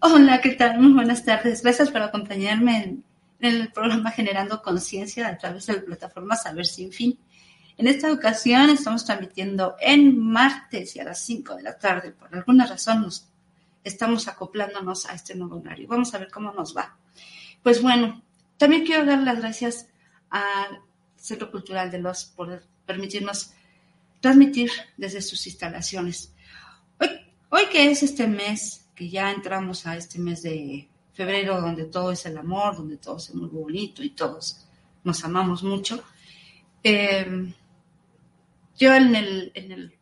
Hola, ¿qué tal? Muy buenas tardes. Gracias por acompañarme en, el programa Generando Conciencia a través de la plataforma Saber Sin Fin. En esta ocasión estamos transmitiendo en martes y a las 5 de la tarde. Por alguna razón nos estamos acoplándonos a este nuevo horario. Vamos a ver cómo nos va. Pues bueno, también quiero dar las gracias al Centro Cultural de Los por permitirnos transmitir desde sus instalaciones. Hoy, hoy que es este mes que ya entramos a este mes de febrero donde todo es el amor, donde todo es muy bonito y todos nos amamos mucho. Em, yo en el, en el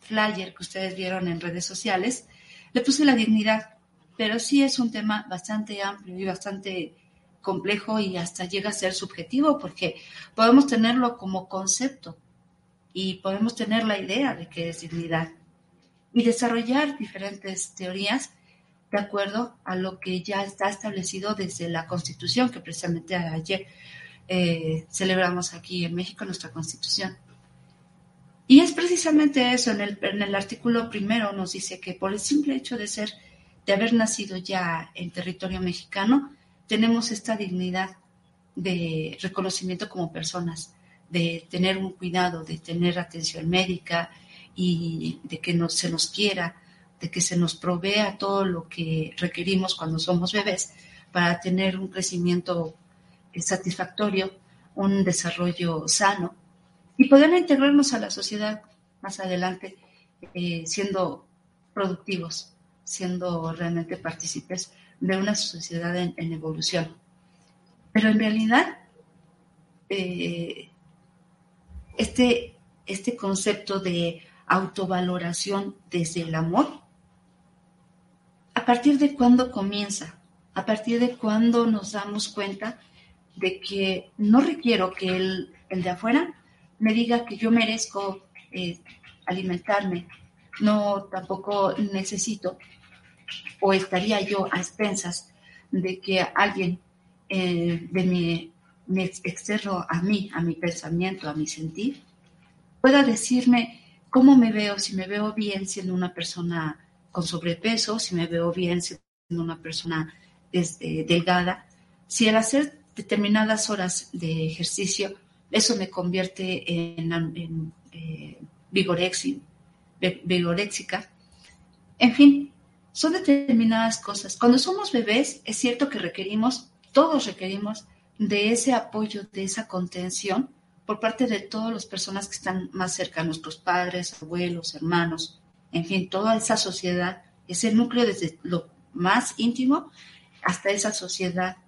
flyer que ustedes vieron en redes sociales le puse la dignidad, pero sí es un tema bastante amplio y bastante complejo y hasta llega a ser subjetivo porque podemos tenerlo como concepto y podemos tener la idea de que es dignidad, y desarrollar diferentes teorías de acuerdo a lo que ya está establecido desde la Constitución, que precisamente ayer eh, celebramos aquí en México nuestra Constitución. Y es precisamente eso, en el, en el artículo primero nos dice que por el simple hecho de ser, de haber nacido ya en territorio mexicano, tenemos esta dignidad de reconocimiento como personas, de tener un cuidado, de tener atención médica, y de que no, se nos quiera, de que se nos provea todo lo que requerimos cuando somos bebés para tener un crecimiento satisfactorio, un desarrollo sano y poder integrarnos a la sociedad más adelante eh, siendo productivos, siendo realmente partícipes de una sociedad en, evolución. Pero en realidad, eh, este, este concepto de autovaloración desde el amor? ¿A partir de cuándo comienza? ¿A partir de cuándo nos damos cuenta de que no requiero que el, de afuera me diga que yo merezco eh, alimentarme? No, tampoco necesito o estaría yo a expensas de que alguien eh, de mi, mi externo a mí, a mi pensamiento, a mi sentir, pueda decirme cómo me veo, si me veo bien siendo una persona con sobrepeso, si me veo bien siendo una persona este, delgada, si al hacer determinadas horas de ejercicio, eso me convierte en, en eh, vigoréxica. En fin, son determinadas cosas. Cuando somos bebés, es cierto que requerimos, todos requerimos de ese apoyo, de esa contención, por parte de todas las personas que están más cerca, nuestros padres, abuelos, hermanos, en fin, toda esa sociedad, ese núcleo desde lo más íntimo hasta esa sociedad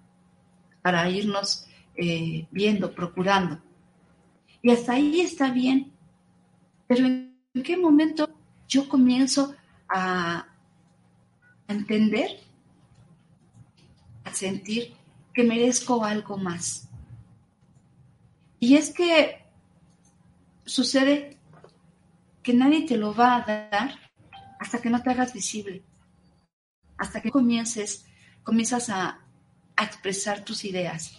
para irnos eh, viendo, procurando. Y hasta ahí está bien, pero ¿en qué momento yo comienzo a entender, a sentir que merezco algo más? Y es que sucede que nadie te lo va a dar hasta que no te hagas visible, hasta que comiences, comienzas a, expresar tus ideas.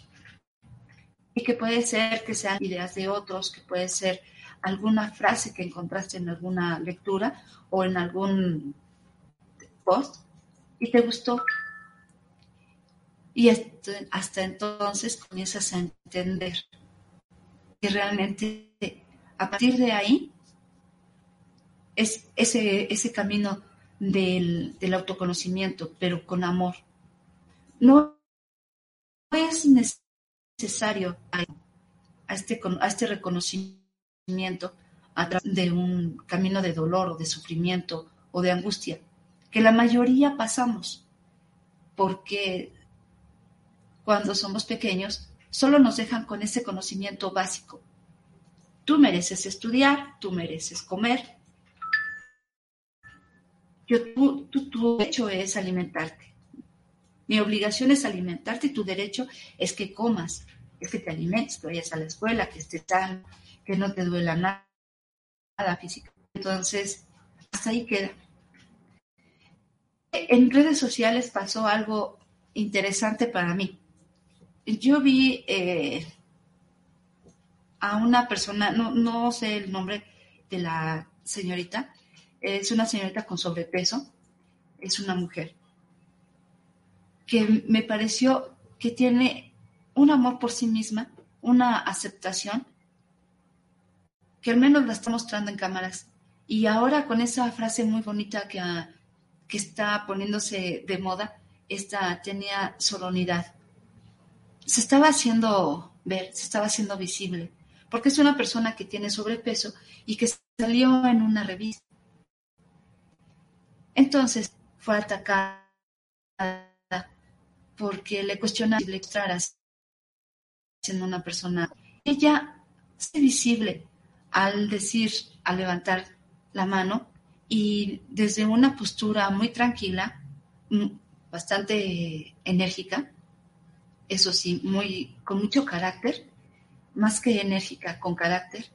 Y que puede ser que sean ideas de otros, que puede ser alguna frase que encontraste en alguna lectura o en algún post y te gustó. Y hasta entonces comienzas a entender que realmente a partir de ahí es ese, ese camino del, del autoconocimiento, pero con amor. No es necesario a este, a este reconocimiento a través de un camino de dolor o de sufrimiento o de angustia, que la mayoría pasamos, porque cuando somos pequeños solo nos dejan con ese conocimiento básico. Tú mereces estudiar, tú mereces comer. Yo, tú, tu derecho es alimentarte. Mi obligación es alimentarte y tu derecho es que comas, es que te alimentes, que vayas a la escuela, que estés sano, que no te duela nada, nada físico. Entonces, hasta ahí queda. En redes sociales pasó algo interesante para mí. Yo vi eh, a una persona, no, no sé el nombre de la señorita, es una señorita con sobrepeso, es una mujer, que me pareció que tiene un amor por sí misma, una aceptación, que al menos la está mostrando en cámaras. Y ahora con esa frase muy bonita que, ah, que está poniéndose de moda, esta tenía solemnidad. Se estaba haciendo ver, se estaba haciendo visible, porque es una persona que tiene sobrepeso y que salió en una revista. Entonces fue atacada porque le cuestionaba si le siendo una persona. Ella es visible al decir, al levantar la mano y desde una postura muy tranquila, mm, bastante enérgica, eso sí, muy, con mucho carácter, más que enérgica, con carácter,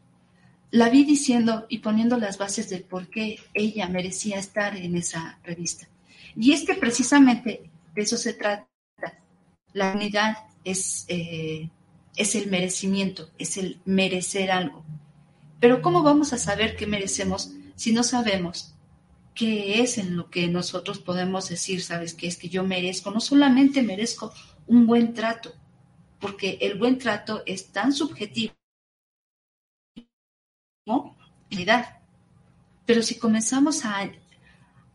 la vi diciendo y poniendo las bases de por qué ella merecía estar en esa revista. Y es que precisamente de eso se trata. La unidad es eh, es el merecimiento, es el merecer algo. Pero ¿cómo vamos a saber qué merecemos si no sabemos qué es en lo que nosotros podemos decir, sabes, que es que yo merezco? No solamente merezco un buen trato, porque el buen trato es tan subjetivo como Pero si comenzamos a,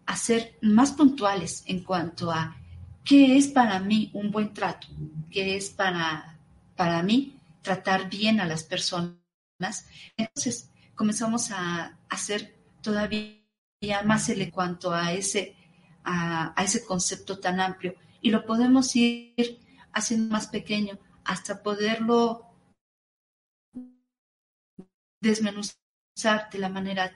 a ser más puntuales en cuanto a qué es para mí un buen trato, qué es para para mí tratar bien a las personas. Entonces comenzamos a hacer todavía más en cuanto a ese, a, ese concepto tan amplio y lo podemos ir haciendo más pequeño hasta poderlo desmenuzar de la manera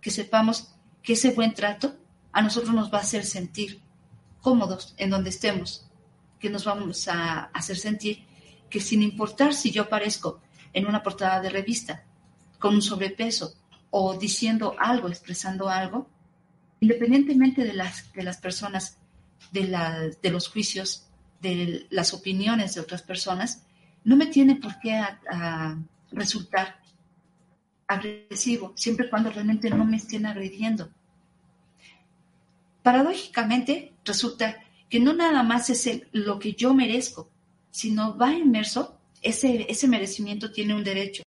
que sepamos que ese buen trato a nosotros nos va a hacer sentir cómodos en donde estemos que nos vamos a hacer sentir que sin importar si yo aparezco en una portada de revista con un sobrepeso o diciendo algo, expresando algo, independientemente de las, de las personas, de, los juicios, de las opiniones de otras personas, no me tiene por qué resultar agresivo, siempre cuando realmente no me estén agrediendo. Paradójicamente, resulta que no nada más es lo que yo merezco, sino va inmerso, ese, ese merecimiento tiene un derecho,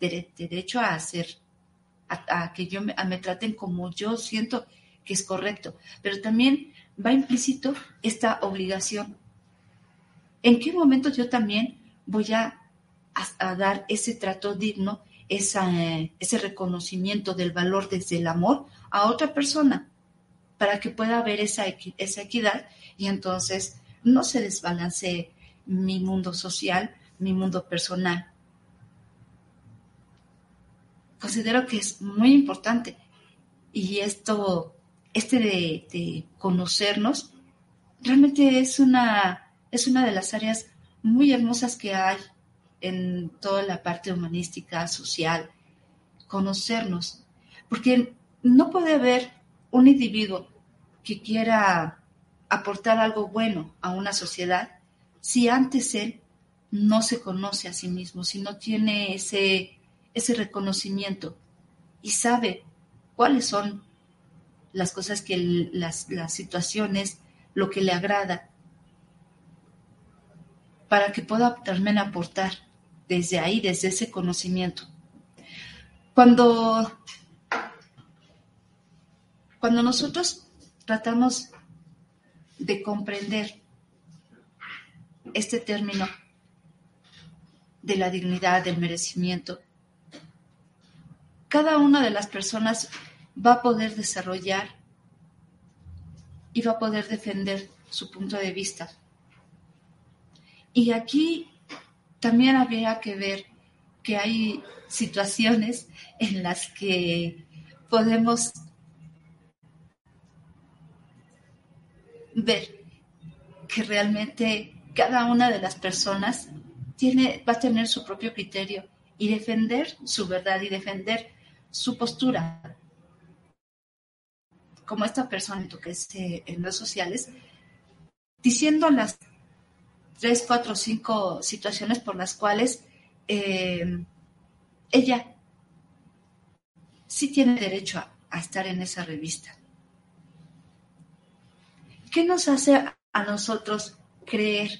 derecho a hacer, a, que yo me, me traten como yo siento que es correcto, pero también va implícito esta obligación. ¿En qué momento yo también voy a, dar ese trato digno, ese reconocimiento del valor desde el amor a otra persona? para que pueda haber esa, esa equidad y entonces no se desbalancee mi mundo social, mi mundo personal. Considero que es muy importante y esto, este de, conocernos, realmente es una, es una de las áreas muy hermosas que hay en toda la parte humanística, social, conocernos, porque no puede haber un individuo que quiera aportar algo bueno a una sociedad si antes él no se conoce a sí mismo, si no tiene ese, ese reconocimiento y sabe cuáles son las cosas que las, las situaciones, lo que le agrada, para que pueda también aportar desde ahí, desde ese conocimiento. Cuando, cuando nosotros tratamos de comprender este término de la dignidad, del merecimiento, cada una de las personas va a poder desarrollar y va a poder defender su punto de vista. Y aquí también habría que ver que hay situaciones en las que podemos ver que realmente cada una de las personas tiene, va a tener su propio criterio y defender su verdad y defender su postura. Como esta persona que es en redes sociales, diciendo las tres, cuatro, cinco situaciones por las cuales eh, ella sí tiene derecho a, estar en esa revista. ¿Qué nos hace a nosotros creer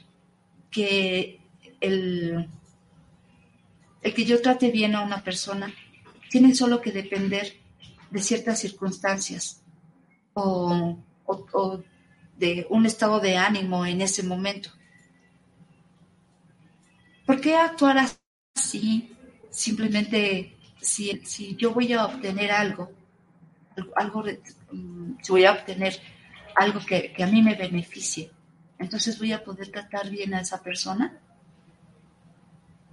que el, el que yo trate bien a una persona tiene solo que depender de ciertas circunstancias o, de un estado de ánimo en ese momento. ¿Por qué actuar así? Simplemente, si, si yo voy a obtener algo, algo, mm, si voy a obtener algo que, que a mí me beneficie, entonces voy a poder tratar bien a esa persona.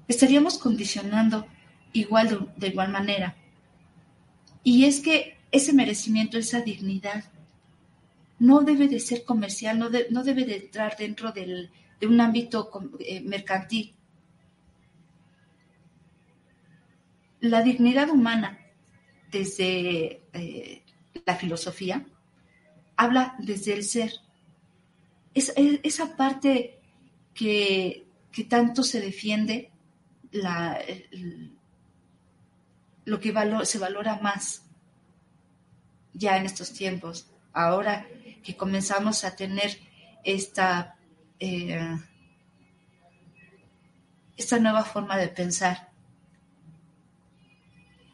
Estaríamos condicionando igual de, igual manera. Y es que ese merecimiento, esa dignidad, no debe de ser comercial, no, no debe de entrar dentro del, de un ámbito eh, mercantil. La dignidad humana, desde eh, la filosofía, habla desde el ser. Es, esa parte que, que, tanto se defiende, la, lo que se valora más ya en estos tiempos, ahora que comenzamos a tener esta, eh, esta nueva forma de pensar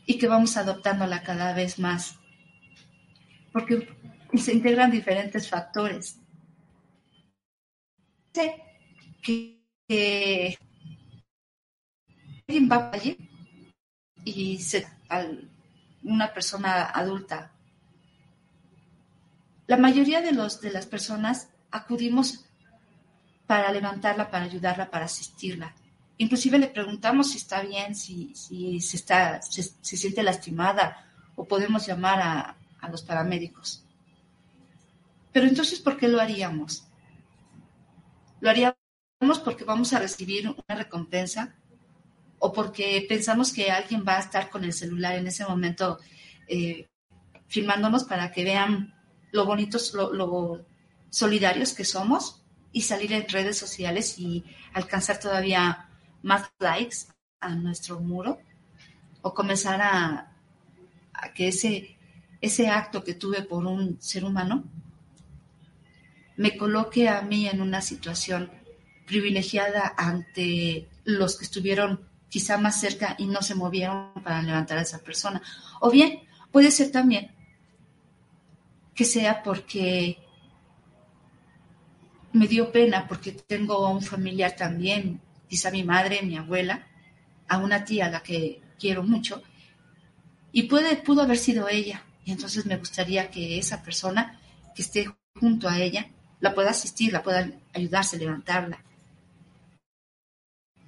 y que vamos adoptándola cada vez más, porque se integran diferentes factores. Sé que, alguien va allí y se, una persona adulta. La mayoría de, los, de las personas acudimos para levantarla, para ayudarla, para asistirla. Inclusive le preguntamos si está bien, si, si se, está, se, siente lastimada o podemos llamar a, a los paramédicos. Pero entonces, ¿por qué lo haríamos? Lo haríamos porque vamos a recibir una recompensa o porque pensamos que alguien va a estar con el celular en ese momento eh, filmándonos para que vean lo bonitos, lo, solidarios que somos y salir en redes sociales y alcanzar todavía más likes a nuestro muro o comenzar a, a que ese, ese acto que tuve por un ser humano me coloque a mí en una situación privilegiada ante los que estuvieron quizá más cerca y no se movieron para levantar a esa persona. O bien, puede ser también que sea porque me dio pena, porque tengo a un familiar también, quizá mi madre, mi abuela, a una tía a la que quiero mucho, y puede, pudo haber sido ella. Y entonces me gustaría que esa persona que esté junto a ella la pueda asistir, la pueda ayudarse, levantarla,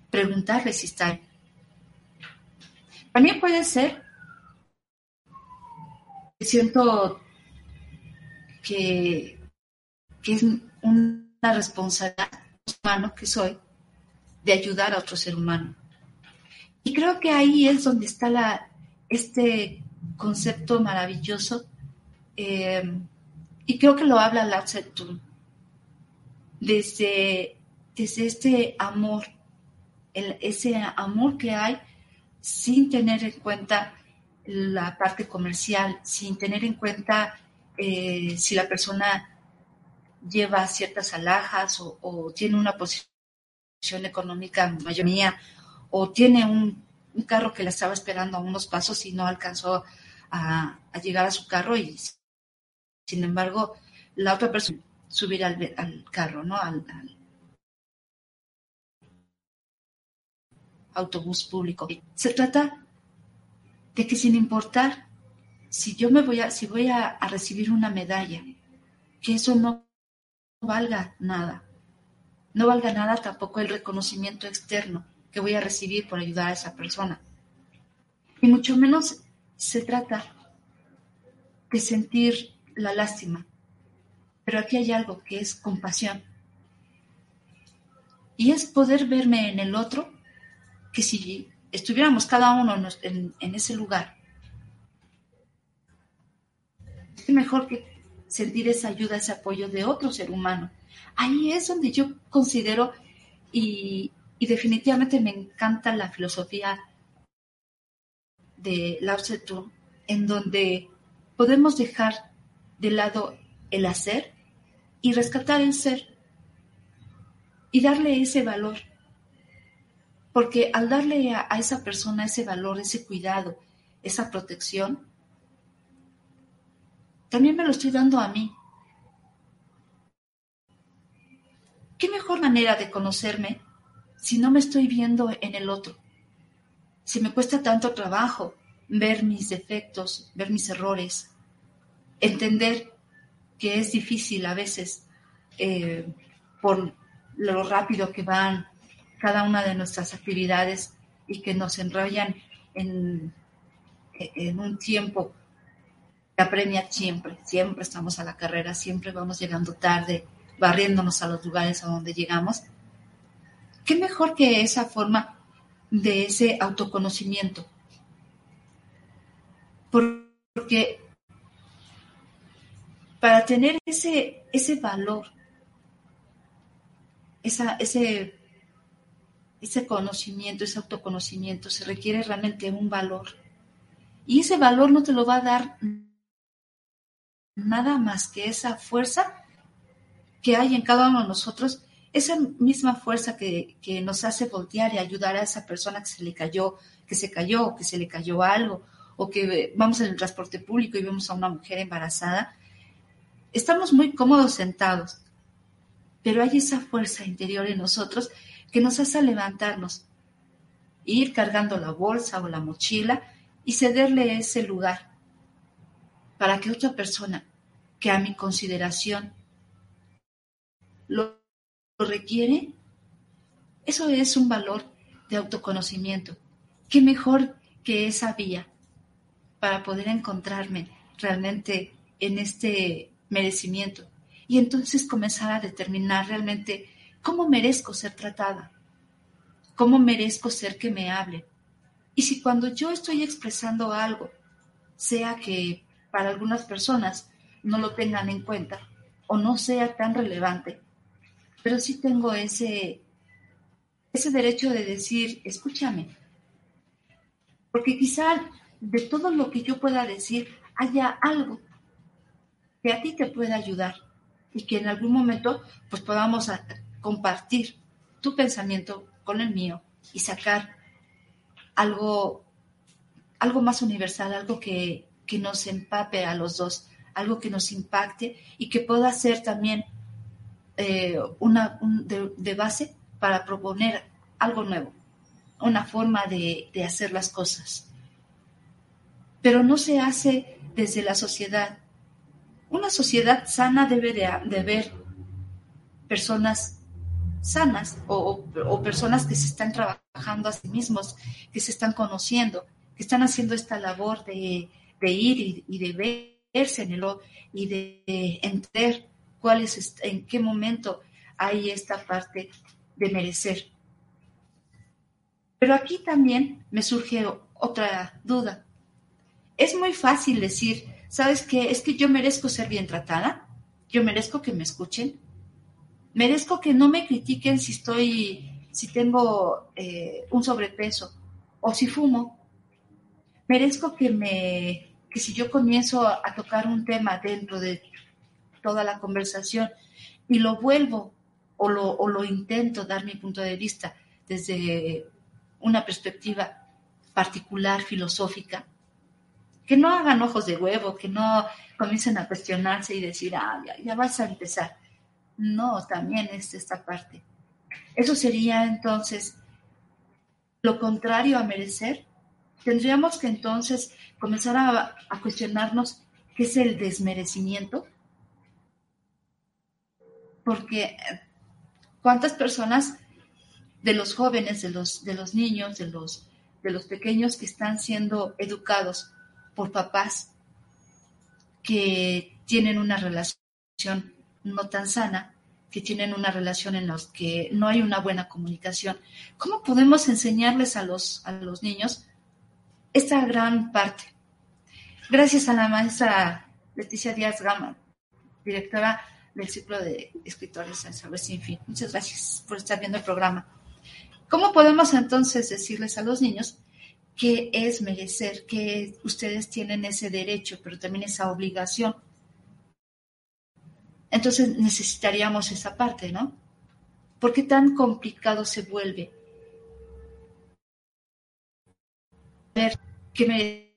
preguntarle si está también puede ser que siento que, es una responsabilidad humana que soy de ayudar a otro ser humano. Y creo que ahí es donde está la, este concepto maravilloso, eh, y creo que lo habla Lao desde, desde este amor, ese amor que hay sin tener en cuenta la parte comercial, sin tener en cuenta eh, si la persona lleva ciertas alhajas o, tiene una posición económica mayoría o tiene un, carro que la estaba esperando a unos pasos y no alcanzó a, llegar a su carro y sin embargo la otra persona subir al, carro, ¿no? Al, autobús público. Se trata de que sin importar si yo me voy a, si voy a recibir una medalla, que eso no valga nada. No valga nada tampoco el reconocimiento externo que voy a recibir por ayudar a esa persona. Y mucho menos se trata de sentir la lástima. Pero aquí hay algo que es compasión. Y es poder verme en el otro, que si estuviéramos cada uno en, en ese lugar, es mejor que sentir esa ayuda, ese apoyo de otro ser humano. Ahí es donde yo considero y, definitivamente me encanta la filosofía de Lao Tse en donde podemos dejar de lado el hacer y rescatar el ser y darle ese valor. Porque al darle a esa persona ese valor, ese cuidado, esa protección, también me lo estoy dando a mí. ¿Qué mejor manera de conocerme si no me estoy viendo en el otro? Si me cuesta tanto trabajo ver mis defectos, ver mis errores, entender que es difícil a veces eh, por lo rápido que van cada una de nuestras actividades y que nos enrollan en, en un tiempo apremia siempre, siempre estamos a la carrera, siempre vamos llegando tarde, barriéndonos a los lugares a donde llegamos. ¿Qué mejor que esa forma de ese autoconocimiento? Porque para tener ese, ese valor, esa, ese, ese conocimiento, ese autoconocimiento, se requiere realmente un valor. Y ese valor no te lo va a dar nada más que esa fuerza que hay en cada uno de nosotros, esa misma fuerza que, nos hace voltear y ayudar a esa persona que se le cayó, que se cayó, que se le cayó algo, o que vamos en el transporte público y vemos a una mujer embarazada, estamos muy cómodos sentados, pero hay esa fuerza interior en nosotros que nos hace levantarnos, ir cargando la bolsa o la mochila y cederle ese lugar para que otra persona que a mi consideración lo, requiere, eso es un valor de autoconocimiento. ¿Qué mejor que esa vía para poder encontrarme realmente en este merecimiento? Y entonces comenzar a determinar realmente cómo merezco ser tratada, cómo merezco ser que me hable. Y si cuando yo estoy expresando algo, sea que para algunas personas no lo tengan en cuenta o no sea tan relevante, pero sí tengo ese, ese derecho de decir, escúchame, porque quizá de todo lo que yo pueda decir haya algo que a ti te pueda ayudar y que en algún momento pues podamos compartir tu pensamiento con el mío y sacar algo, algo más universal, algo que, que nos empape a los dos, algo que nos impacte y que pueda ser también eh, una de, base para proponer algo nuevo, una forma de, hacer las cosas. Pero no se hace desde la sociedad. Una sociedad sana debe de, ver personas sanas o, personas que se están trabajando a sí mismos, que se están conociendo, que están haciendo esta labor de, de ir y, de verse en el y de entender cuál es, en qué momento hay esta parte de merecer. Pero aquí también me surge otra duda. Es muy fácil decir, ¿sabes qué? Es que yo merezco ser bien tratada, yo merezco que me escuchen, merezco que no me critiquen si estoy, si tengo eh, un sobrepeso o si fumo, merezco que me que si yo comienzo a tocar un tema dentro de toda la conversación y lo vuelvo o lo, o lo intento dar mi punto de vista desde una perspectiva particular, filosófica, que no hagan ojos de huevo, que no comiencen a cuestionarse y decir, ah, ya, ya vas a empezar. No, también es esta parte. Eso sería entonces lo contrario a merecer. Tendríamos que entonces comenzar a, a cuestionarnos qué es el desmerecimiento. Porque cuántas personas de los jóvenes, de los, de los niños, de los, de los pequeños que están siendo educados por papás que tienen una relación no tan sana, que tienen una relación en la que no hay una buena comunicación. ¿Cómo podemos enseñarles a los, a los niños esta gran parte? Gracias a la maestra Leticia Díaz Gama, directora del ciclo de escritores en Saber Sin Fin. Muchas gracias por estar viendo el programa. ¿Cómo podemos entonces decirles a los niños que es merecer, que ustedes tienen ese derecho, pero también esa obligación? Entonces necesitaríamos esa parte, ¿no? ¿Por qué tan complicado se vuelve? Ver qué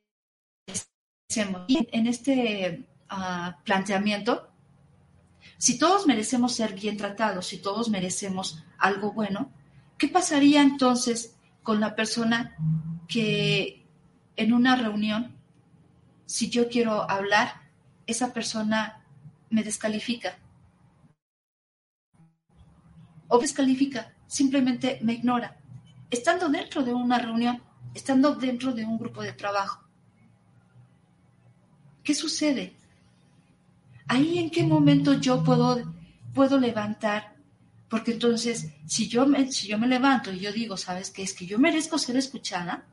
merecemos. Y en este uh, planteamiento, si todos merecemos ser bien tratados, si todos merecemos algo bueno, ¿Qué pasaría entonces con la persona que en una reunión, si yo quiero hablar, esa persona me descalifica? O descalifica, simplemente me ignora, estando dentro de una reunión, estando dentro de un grupo de trabajo. ¿Qué sucede? Ahí en qué momento yo puedo, puedo levantar porque entonces, si yo, me, si yo me levanto y yo digo, ¿sabes qué? Es que yo merezco ser escuchada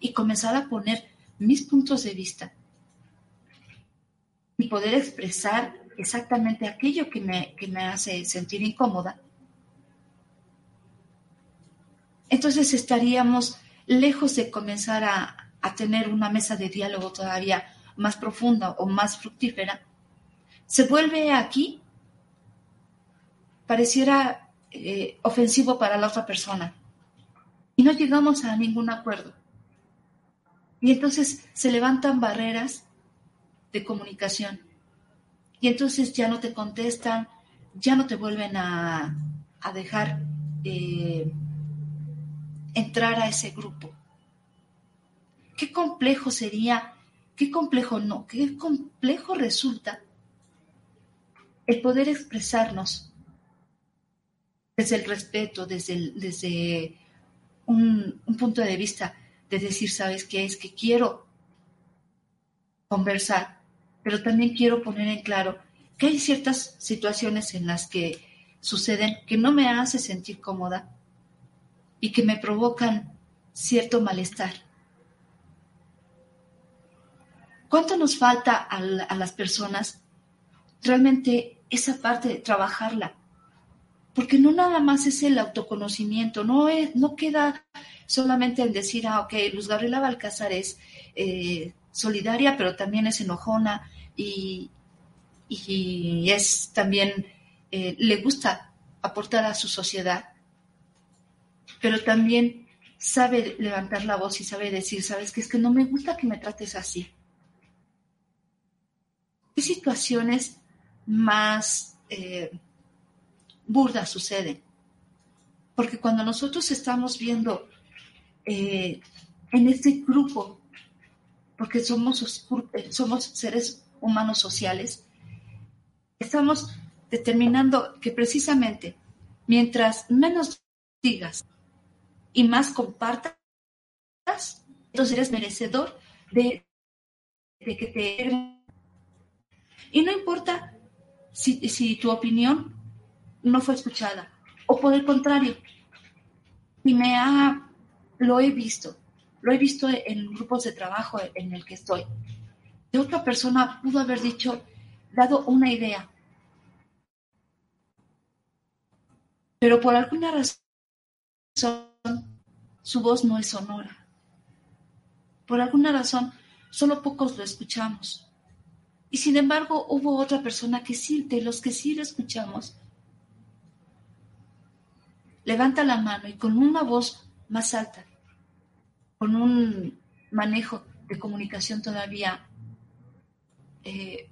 y comenzar a poner mis puntos de vista y poder expresar exactamente aquello que me, que me hace sentir incómoda, entonces estaríamos lejos de comenzar a, tener una mesa de diálogo todavía más profunda o más fructífera. Se vuelve aquí pareciera eh, ofensivo para la otra persona. Y no llegamos a ningún acuerdo. Y entonces se levantan barreras de comunicación. Y entonces ya no te contestan, ya no te vuelven a, a dejar eh, entrar a ese grupo. Qué complejo sería, qué complejo no, qué complejo resulta el poder expresarnos desde el respeto, desde, desde un, punto de vista de decir, ¿sabes qué? Es que quiero conversar, pero también quiero poner en claro que hay ciertas situaciones en las que suceden que no me hace sentir cómoda y que me provocan cierto malestar. ¿Cuánto nos falta a, las personas realmente esa parte de trabajarla? porque no nada más es el autoconocimiento, no, es, no queda solamente en decir, ah, ok, Luz Gabriela Balcázar es eh, solidaria, pero también es enojona y, y es también, eh, le gusta aportar a su sociedad, pero también sabe levantar la voz y sabe decir, sabes que es que no me gusta que me trates así. ¿Qué situaciones más... Eh, burda sucede. Porque cuando nosotros estamos viendo eh, en este grupo, porque somos, eh, somos seres humanos sociales, estamos determinando que precisamente mientras menos digas y más compartas, entonces eres merecedor de, de que te... Y no importa si, si tu opinión no fue escuchada. O por el contrario, y me ha, lo he visto, lo he visto en grupos de trabajo en el que estoy. De otra persona pudo haber dicho, dado una idea, pero por alguna razón su voz no es sonora. Por alguna razón, solo pocos lo escuchamos. Y sin embargo, hubo otra persona que sí, de los que sí lo escuchamos, levanta la mano y con una voz más alta, con un manejo de comunicación todavía eh,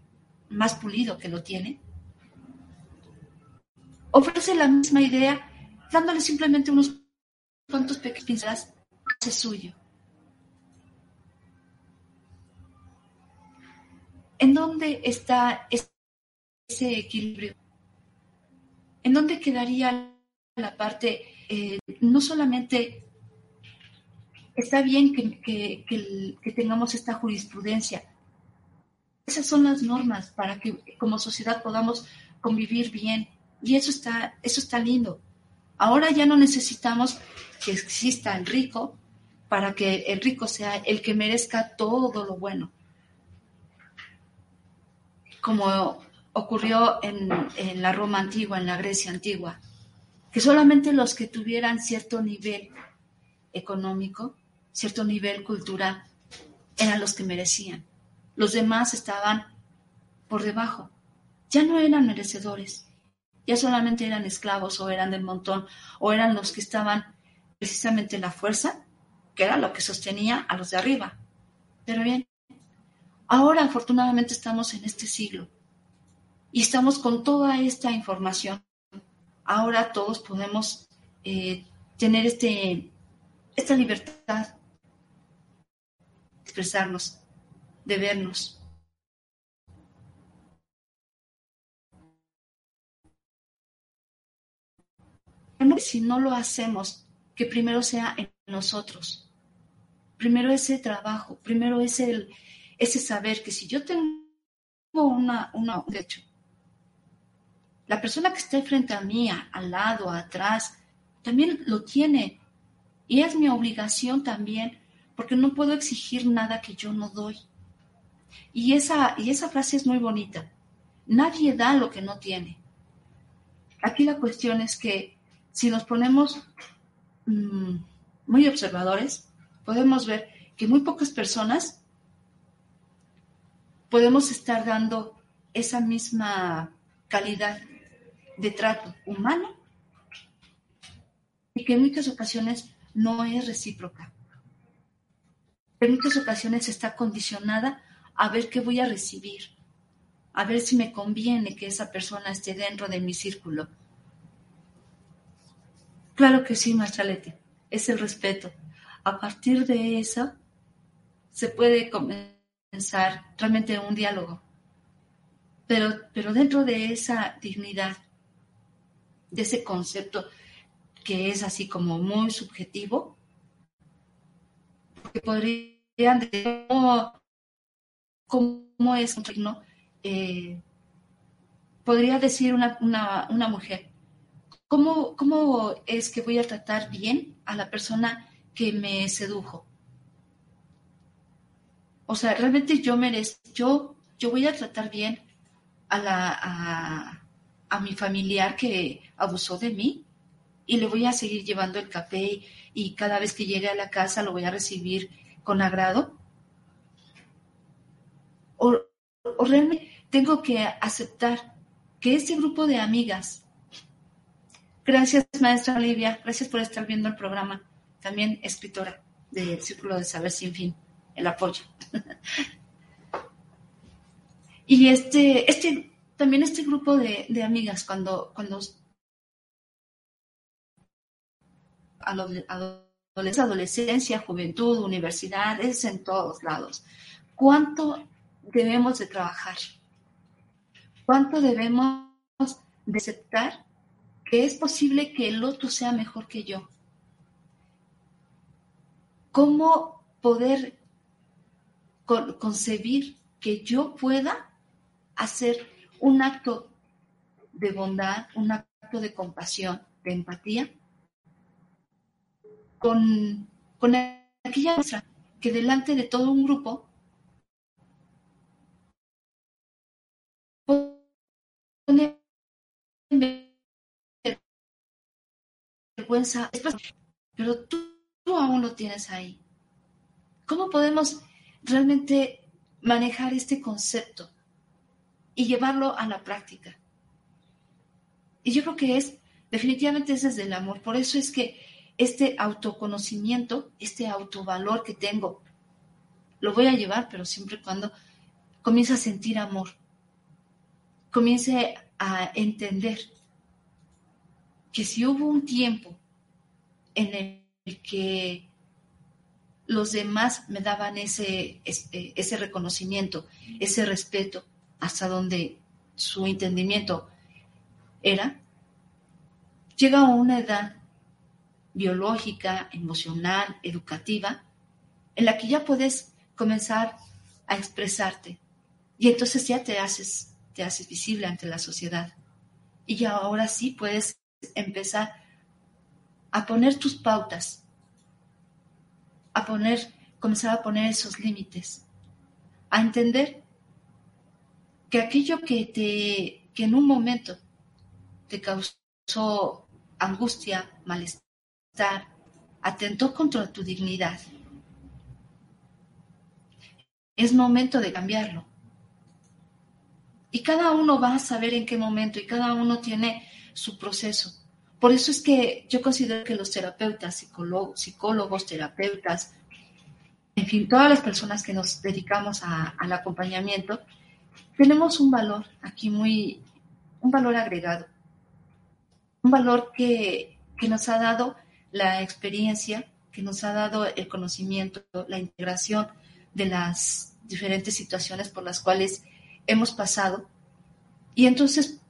más pulido que lo tiene, ofrece la misma idea dándole simplemente unos cuantos pequeños pinceladas hace suyo. ¿En dónde está ese equilibrio? ¿En dónde quedaría la parte, eh, no solamente está bien que, tengamos esta jurisprudencia, esas son las normas para que como sociedad podamos convivir bien y eso está, eso está lindo. Ahora ya no necesitamos que exista el rico para que el rico sea el que merezca todo lo bueno. Como ocurrió en, en la Roma antigua, en la Grecia antigua, que solamente los que tuvieran cierto nivel económico, cierto nivel cultural, eran los que merecían. Los demás estaban por debajo. Ya no eran merecedores. Ya solamente eran esclavos o eran del montón o eran los que estaban precisamente en la fuerza, que era lo que sostenía a los de arriba. Pero bien, ahora afortunadamente estamos en este siglo y estamos con toda esta información ahora todos podemos eh, tener este, esta libertad de expresarnos, de vernos. Si no lo hacemos, que primero sea en nosotros. Primero ese trabajo, primero ese, ese saber que si yo tengo una, una, de hecho, la persona que esté frente a mí, al lado, atrás, también lo tiene. Y es mi obligación también, porque no puedo exigir nada que yo no doy. Y esa, y esa frase es muy bonita. Nadie da lo que no tiene. Aquí la cuestión es que si nos ponemos mm, muy observadores, podemos ver que muy pocas personas podemos estar dando esa misma calidad de trato humano y que en muchas ocasiones no es recíproca. En muchas ocasiones está condicionada a ver qué voy a recibir, a ver si me conviene que esa persona esté dentro de mi círculo. Claro que sí, maestra Leti, es el respeto. A partir de eso se puede comenzar realmente un diálogo, pero, pero dentro de esa dignidad, de ese concepto que es así como muy subjetivo, podrían decir cómo, es un eh, podría decir una, una, mujer, ¿cómo, ¿cómo es que voy a tratar bien a la persona que me sedujo? O sea, realmente yo merezco, yo, yo voy a tratar bien a la, a mi familiar que abusó de mí y le voy a seguir llevando el café y cada vez que llegue a la casa lo voy a recibir con agrado? ¿O, realmente tengo que aceptar que este grupo de amigas, gracias maestra Olivia, gracias por estar viendo el programa, también escritora del Círculo de Saber Sin Fin, el apoyo. y este, este también este grupo de, amigas, cuando, cuando adolescencia, juventud, universidad, es en todos lados. ¿Cuánto debemos de trabajar? ¿Cuánto debemos de aceptar que es posible que el otro sea mejor que yo? ¿Cómo poder concebir que yo pueda hacer un acto de bondad, un acto de compasión, de empatía, con, con aquella que delante de todo un grupo pone vergüenza, pero tú, tú aún lo tienes ahí. ¿Cómo podemos realmente manejar este concepto y llevarlo a la práctica? Y yo creo que es, definitivamente es desde el amor. Por eso es que este autoconocimiento, este autovalor que tengo, lo voy a llevar, pero siempre cuando comience a sentir amor, comience a entender que si hubo un tiempo en el que los demás me daban ese, ese, reconocimiento, ese respeto, hasta donde su entendimiento era, llega a una edad biológica, emocional, educativa, en la que ya puedes comenzar a expresarte. Y entonces ya te haces, te haces visible ante la sociedad. Y ya ahora sí puedes empezar a poner tus pautas, a poner, comenzar a poner esos límites, a entender que aquello que te, que en un momento te causó angustia, malestar, atentó contra tu dignidad, es momento de cambiarlo. Y cada uno va a saber en qué momento y cada uno tiene su proceso. Por eso es que yo considero que los terapeutas, psicólogos, psicólogos terapeutas, en fin, todas las personas que nos dedicamos al acompañamiento, tenemos un valor aquí muy, un valor agregado, un valor que, que nos ha dado la experiencia, que nos ha dado el conocimiento, la integración de las diferentes situaciones por las cuales hemos pasado. Y entonces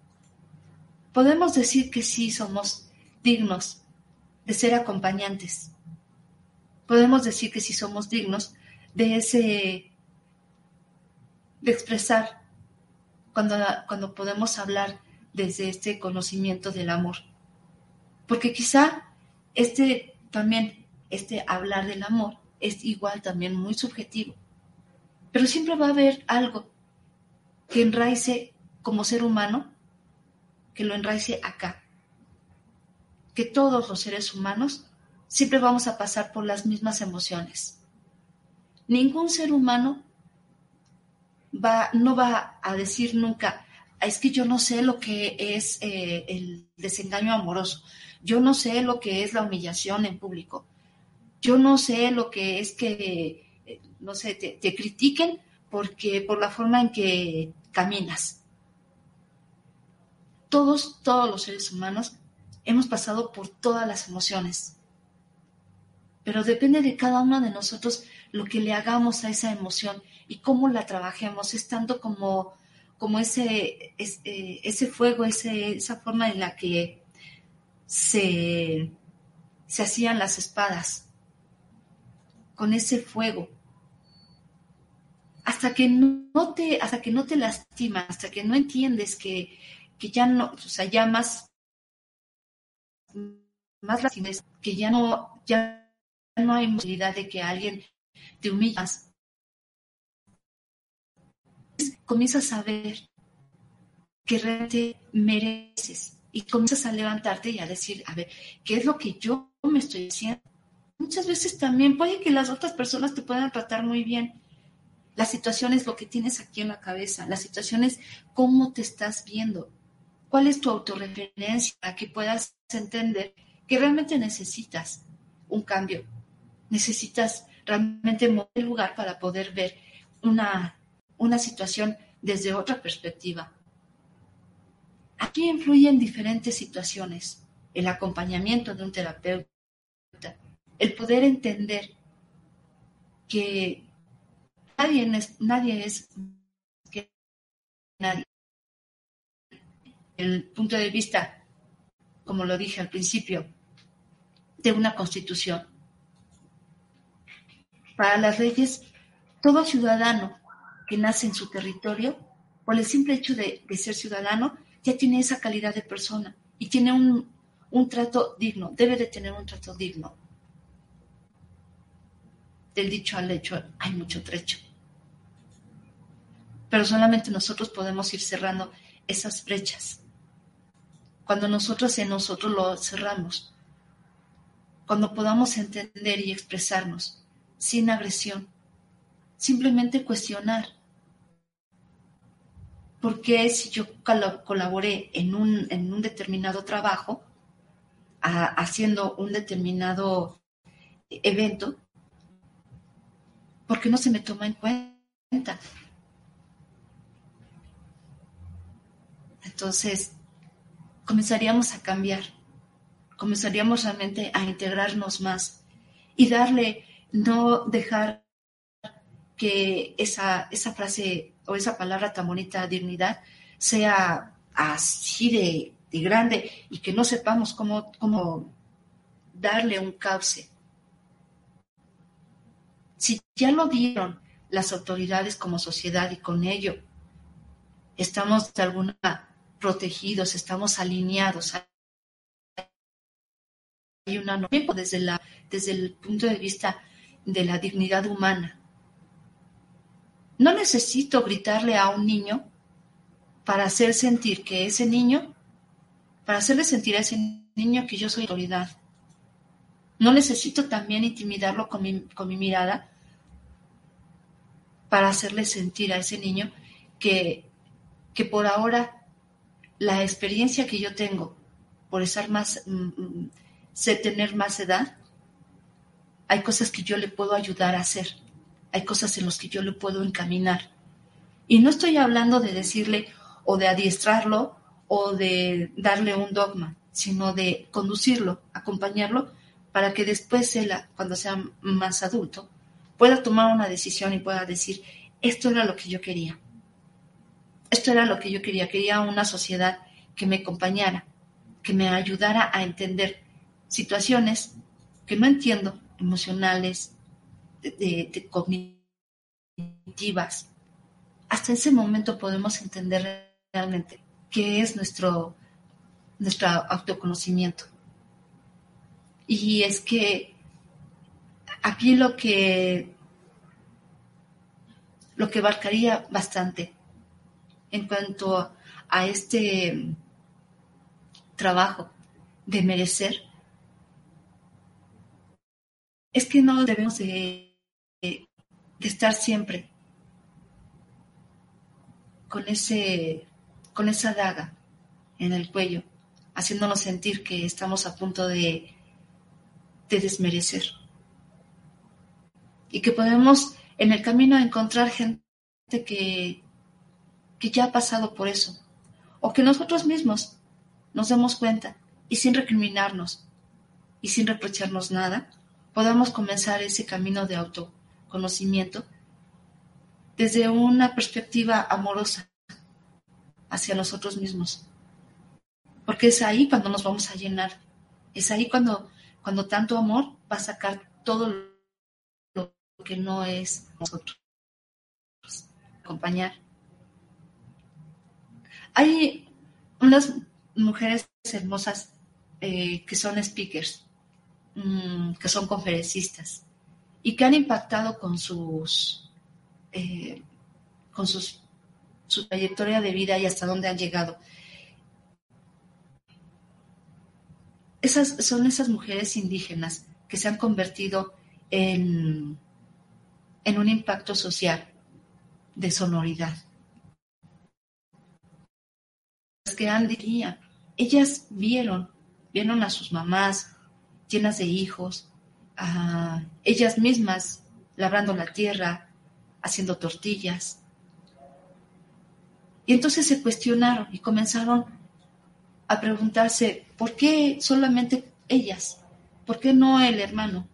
podemos decir que sí somos dignos de ser acompañantes. Podemos decir que sí somos dignos de ese de expresar cuando, cuando podemos hablar desde este conocimiento del amor. Porque quizá este también, este hablar del amor es igual también muy subjetivo. Pero siempre va a haber algo que enraice como ser humano que lo enraice acá. Que todos los seres humanos siempre vamos a pasar por las mismas emociones. Ningún ser humano va, no va a decir nunca, es que yo no sé lo que es eh, el desengaño amoroso, yo no sé lo que es la humillación en público, yo no sé lo que es que, eh, no sé, te, te critiquen porque por la forma en que caminas todos, todos los seres humanos hemos pasado por todas las emociones. Pero depende de cada uno de nosotros lo que le hagamos a esa emoción y cómo la trabajemos, estando como, como ese, eh, ese, fuego, esa forma en la que se, se hacían las espadas, con ese fuego. Hasta que no te, hasta que no te lastima, hasta que no entiendes que, que ya no, o sea, ya más, más que ya no, ya no hay posibilidad de que alguien te humillas. Comienzas a ver que realmente mereces y comienzas a levantarte y a decir, a ver, ¿qué es lo que yo me estoy haciendo? Muchas veces también puede que las otras personas te puedan tratar muy bien. La situación es lo que tienes aquí en la cabeza, la situación es cómo te estás viendo, cuál es tu autorreferencia para que puedas entender que realmente necesitas un cambio, necesitas realmente mover lugar para poder ver una, una situación desde otra perspectiva. Aquí influyen diferentes situaciones, el acompañamiento de un terapeuta, el poder entender que nadie es, nadie es que nadie. El punto de vista, como lo dije al principio, de una constitución. Para las leyes, todo ciudadano que nace en su territorio, por el simple hecho de, ser ciudadano, ya tiene esa calidad de persona y tiene un, un trato digno, debe de tener un trato digno. Del dicho al hecho hay mucho trecho. Pero solamente nosotros podemos ir cerrando esas brechas cuando nosotros en nosotros lo cerramos, cuando podamos entender y expresarnos sin agresión, simplemente cuestionar. ¿Por qué si yo colaboré en un, en un determinado trabajo, haciendo un determinado evento, ¿por qué no se me toma en cuenta? Entonces, comenzaríamos a cambiar, comenzaríamos realmente a integrarnos más y darle, no dejar que esa, esa frase o esa palabra tan bonita, dignidad, sea así de, de grande y que no sepamos cómo, cómo darle un cauce. Si ya lo dieron las autoridades como sociedad y con ello estamos de alguna protegidos, estamos alineados. Hay una desde, la, desde el punto de vista de la dignidad humana. No necesito gritarle a un niño para hacer sentir que ese niño, para hacerle sentir a ese niño que yo soy autoridad. No necesito también intimidarlo con mi, con mi mirada para hacerle sentir a ese niño que, que por ahora la experiencia que yo tengo por estar más, mm, mm, sé tener más edad, hay cosas que yo le puedo ayudar a hacer, hay cosas en las que yo le puedo encaminar. Y no estoy hablando de decirle o de adiestrarlo o de darle un dogma, sino de conducirlo, acompañarlo, para que después él, cuando sea más adulto, pueda tomar una decisión y pueda decir, esto era lo que yo quería. Esto era lo que yo quería, quería una sociedad que me acompañara, que me ayudara a entender situaciones que no entiendo, emocionales, de, cognitivas. Hasta ese momento podemos entender realmente qué es nuestro, nuestro autoconocimiento. Y es que aquí lo que lo que abarcaría bastante en cuanto a este trabajo de merecer, es que no debemos de, estar siempre con, ese, con esa daga en el cuello, haciéndonos sentir que estamos a punto de, de desmerecer. Y que podemos en el camino encontrar gente que que ya ha pasado por eso, o que nosotros mismos nos demos cuenta y sin recriminarnos y sin reprocharnos nada, podamos comenzar ese camino de autoconocimiento desde una perspectiva amorosa hacia nosotros mismos. Porque es ahí cuando nos vamos a llenar, es ahí cuando, cuando tanto amor va a sacar todo lo que no es nosotros. Acompañar hay unas mujeres hermosas eh, que son speakers, mm, que son conferencistas y que han impactado con sus, eh, con sus, su trayectoria de vida y hasta dónde han llegado. Esas son esas mujeres indígenas que se han convertido en, en un impacto social de sonoridad que han diría. Ellas vieron, vieron a sus mamás llenas de hijos, a ellas mismas labrando la tierra, haciendo tortillas. Y entonces se cuestionaron y comenzaron a preguntarse, ¿por qué solamente ellas? ¿Por qué no el hermano?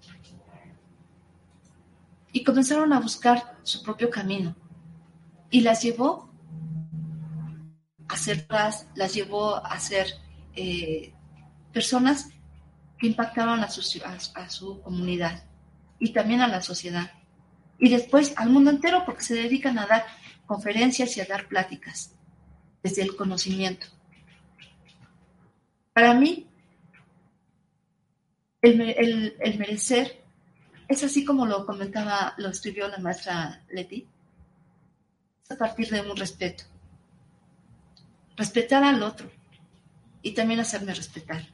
Y comenzaron a buscar su propio camino. Y las llevó ser las llevó a ser eh, personas que impactaron a su, a, su comunidad y también a la sociedad. Y después al mundo entero porque se dedican a dar conferencias y a dar pláticas desde el conocimiento. Para mí, el, el, merecer es así como lo comentaba, lo escribió la maestra Leti, a partir de un respeto respetar al otro y también hacerme respetar.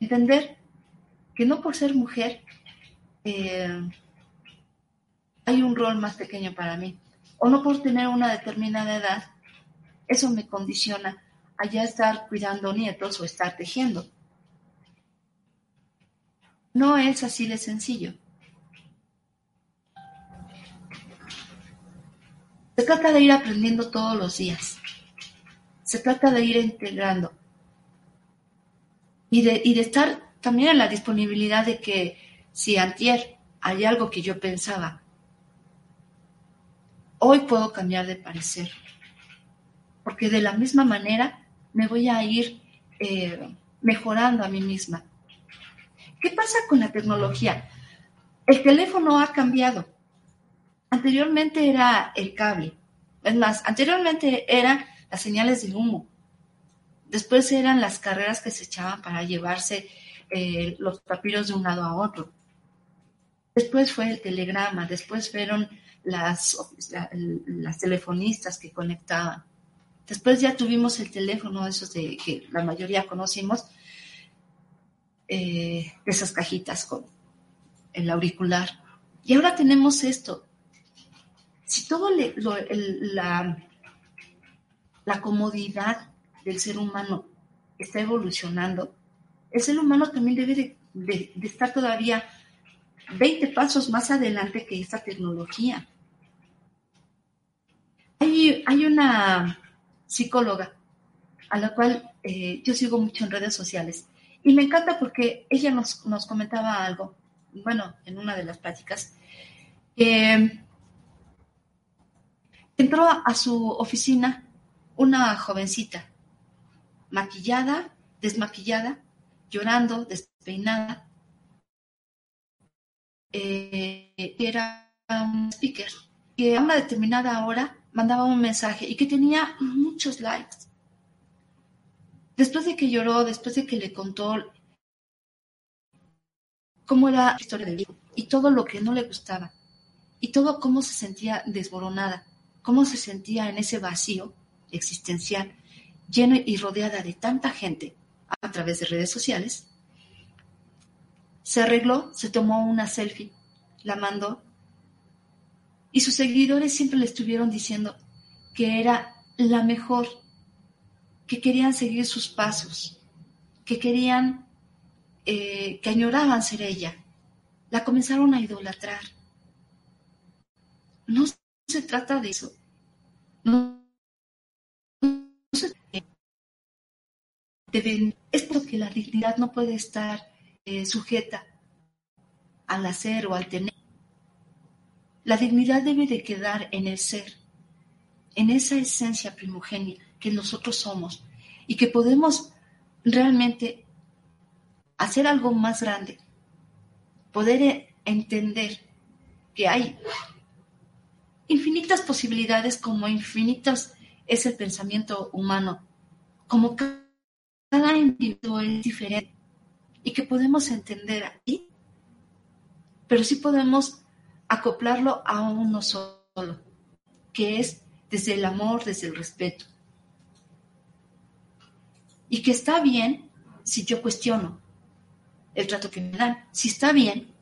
Entender que no por ser mujer eh, hay un rol más pequeño para mí. O no por tener una determinada edad, eso me condiciona a ya estar cuidando nietos o estar tejiendo. No es así de sencillo. Se trata de ir aprendiendo todos los días. Se trata de ir integrando. Y de, y de estar también en la disponibilidad de que si antier hay algo que yo pensaba, hoy puedo cambiar de parecer. Porque de la misma manera me voy a ir eh, mejorando a mí misma. ¿Qué pasa con la tecnología? El teléfono ha cambiado. Anteriormente era el cable. Es más, anteriormente eran las señales de humo. Después eran las carreras que se echaban para llevarse eh, los papiros de un lado a otro. Después fue el telegrama, después fueron las, las telefonistas que conectaban. Después ya tuvimos el teléfono, esos de que la mayoría conocimos, eh, esas cajitas con el auricular. Y ahora tenemos esto. Si todo la, la comodidad del ser humano está evolucionando, el ser humano también debe de, estar todavía 20 pasos más adelante que esta tecnología. Hay, hay una psicóloga a la cual eh, yo sigo mucho en redes sociales y me encanta porque ella nos, nos comentaba algo, bueno, en una de las pláticas, entró a su oficina una jovencita, maquillada, desmaquillada, llorando, despeinada. Eh, era un speaker que a una determinada hora mandaba un mensaje y que tenía muchos likes. Después de que lloró, después de que le contó cómo era la historia del hijo y todo lo que no le gustaba y todo cómo se sentía desboronada, cómo se sentía en ese vacío existencial, lleno y rodeada de tanta gente a través de redes sociales, se arregló, se tomó una selfie, la mandó y sus seguidores siempre le estuvieron diciendo que era la mejor, que querían seguir sus pasos, que querían, eh, que añoraban ser ella. La comenzaron a idolatrar. No se trata de eso. No, se es porque la dignidad no puede estar eh, sujeta al hacer o al tener. La dignidad debe de quedar en el ser, en esa esencia primogénita que nosotros somos y que podemos realmente hacer algo más grande, poder eh, entender que hay infinitas posibilidades como infinitas es el pensamiento humano, como cada individuo es diferente y que podemos entender aquí, pero sí podemos acoplarlo a uno solo, que es desde el amor, desde el respeto. Y que está bien si yo cuestiono el trato que me dan, si está bien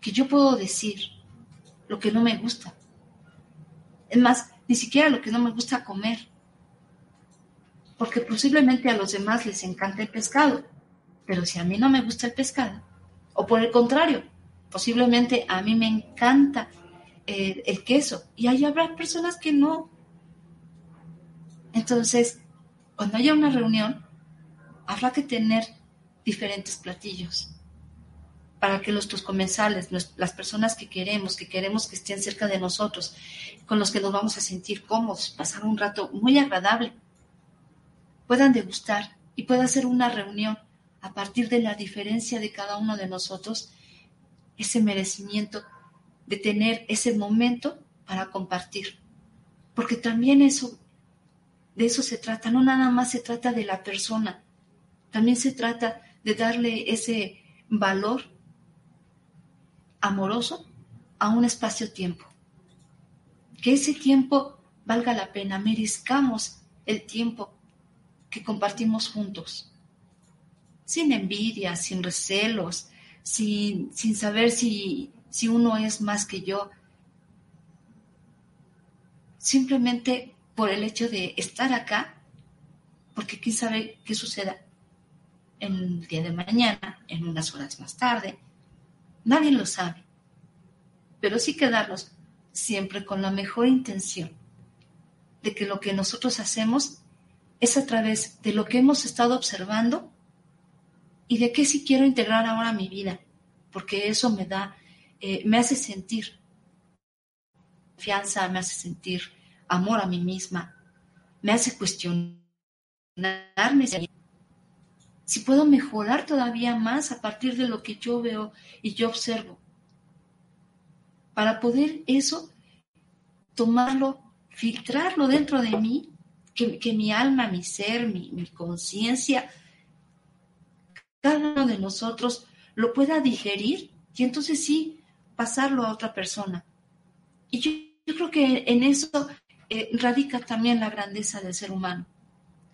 que yo puedo decir lo que no me gusta. Es más, ni siquiera lo que no me gusta comer, porque posiblemente a los demás les encanta el pescado pero si a mí no me gusta el pescado, o por el contrario, posiblemente a mí me encanta eh, el queso y ahí habrá personas que no. Entonces, cuando haya una reunión, habrá que tener diferentes platillos para que nuestros comensales, las personas que queremos, que queremos que estén cerca de nosotros, con los que nos vamos a sentir cómodos, pasar un rato muy agradable, puedan degustar y pueda ser una reunión a partir de la diferencia de cada uno de nosotros, ese merecimiento de tener ese momento para compartir. Porque también eso, de eso se trata, no nada más se trata de la persona, también se trata de darle ese valor amoroso a un espacio-tiempo. Que ese tiempo valga la pena, merezcamos el tiempo que compartimos juntos sin envidia, sin recelos, sin, sin saber si, si uno es más que yo. Simplemente por el hecho de estar acá, porque quién sabe qué suceda en el día de mañana, en unas horas más tarde. Nadie lo sabe. Pero sí quedarnos siempre con la mejor intención de que lo que nosotros hacemos es a través de lo que hemos estado observando y de qué sí quiero integrar ahora a mi vida, porque eso me da, eh, me hace sentir confianza, me hace sentir amor a mí misma, me hace cuestionarme si puedo mejorar todavía más a partir de lo que yo veo y yo observo. Para poder eso, tomarlo, filtrarlo dentro de mí, que, mi alma, mi ser, mi, conciencia, cada uno de nosotros lo pueda digerir y entonces sí pasarlo a otra persona. Y yo, creo que en eso eh, radica también la grandeza del ser humano.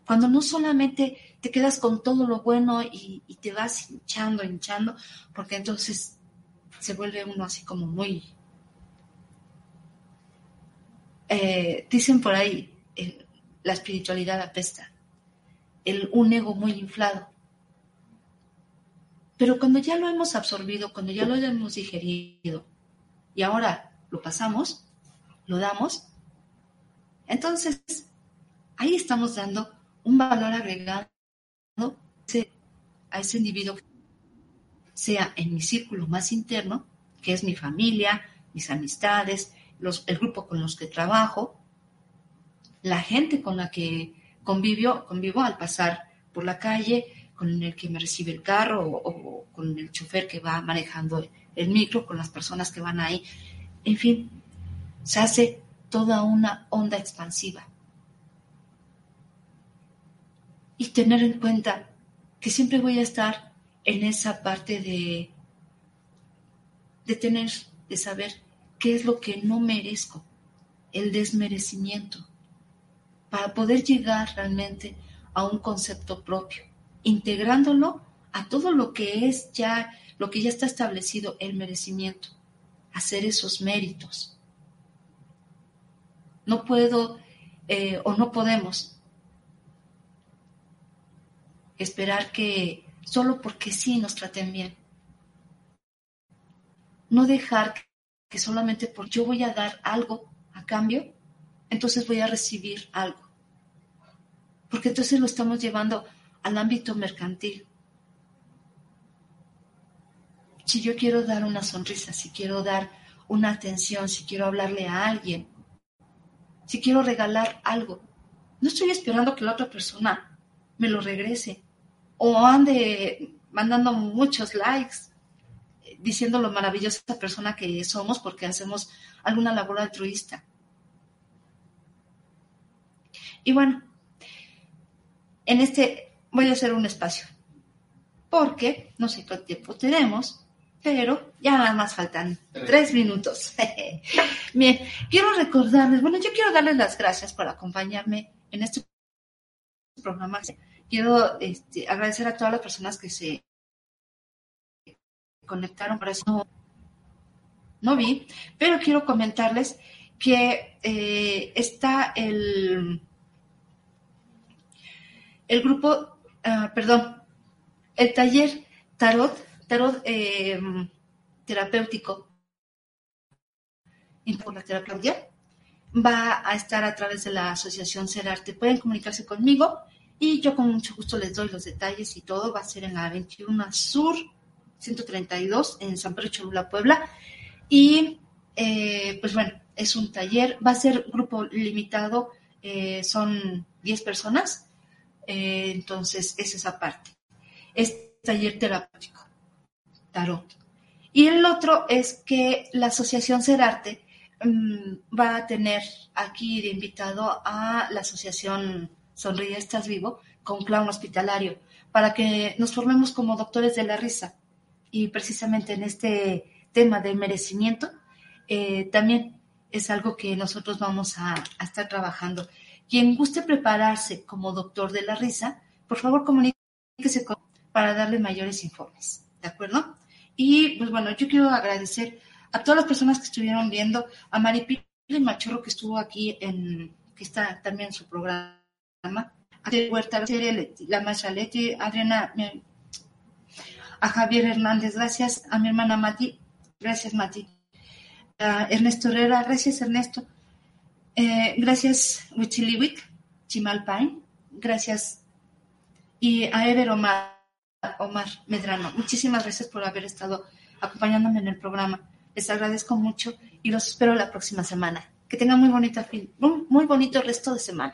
Cuando no solamente te quedas con todo lo bueno y, te vas hinchando, hinchando, porque entonces se vuelve uno así como muy... Eh, dicen por ahí, la espiritualidad apesta, el, un ego muy inflado. Pero cuando ya lo hemos absorbido, cuando ya lo hemos digerido y ahora lo pasamos, lo damos, entonces ahí estamos dando un valor agregado a ese individuo, sea en mi círculo más interno, que es mi familia, mis amistades, los, el grupo con los que trabajo, la gente con la que convivio, convivo al pasar por la calle, con el que me recibe el carro o, con el chofer que va manejando el micro, con las personas que van ahí. En fin, se hace toda una onda expansiva. Y tener en cuenta que siempre voy a estar en esa parte de, de tener, de saber qué es lo que no merezco, el desmerecimiento, para poder llegar realmente a un concepto propio, integrándolo a todo lo que es ya, lo que ya está establecido, el merecimiento, hacer esos méritos. No puedo eh, o no podemos esperar que solo porque sí nos traten bien. No dejar que solamente porque yo voy a dar algo a cambio, entonces voy a recibir algo. Porque entonces lo estamos llevando al ámbito mercantil. Si yo quiero dar una sonrisa, si quiero dar una atención, si quiero hablarle a alguien, si quiero regalar algo, no estoy esperando que la otra persona me lo regrese o ande mandando muchos likes diciendo lo maravillosa persona que somos porque hacemos alguna labor altruista. Y bueno, en este voy a hacer un espacio porque no sé cuánto tiempo tenemos, pero ya nada más faltan tres minutos. Bien, quiero recordarles, bueno, yo quiero darles las gracias por acompañarme en este programa quiero este, agradecer a todas las personas que se conectaron, por eso no, vi, pero quiero comentarles que eh, está el, el grupo, ah, perdón, el taller Tarot, Tarot eh, terapéutico por la terapia va a estar a través de la asociación Cerarte. Pueden comunicarse conmigo y yo con mucho gusto les doy los detalles y todo. Va a ser en la 21 Sur 132 en San Pedro Cholula, Puebla. Y eh, pues bueno, es un taller, va a ser grupo limitado, eh, son 10 personas. Eh, entonces, es esa parte. Es taller terapéutico, tarot. Y el otro es que la Asociación Cerarte mm, va a tener aquí de invitado a la Asociación Sonríe, estás vivo, con clown hospitalario, para que nos formemos como doctores de la risa. Y precisamente en este tema de merecimiento, eh, también es algo que nosotros vamos a, estar trabajando. Quien guste prepararse como doctor de la risa, por favor comuníquese con, para darle mayores informes, ¿de acuerdo? Y pues bueno, yo quiero agradecer a todas las personas que estuvieron viendo, a Maripili Machorro que estuvo aquí en, que está también en su programa, a Huerta, la Adriana, a Javier Hernández, gracias, a mi hermana Mati, gracias Mati, a Ernesto Herrera, gracias Ernesto, eh, gracias Wichiliwik, Chimalpain, gracias, y a Ever Omar, Omar Medrano, muchísimas gracias por haber estado acompañándome en el programa. Les agradezco mucho y los espero la próxima semana. Que tengan muy bonita muy, muy bonito resto de semana.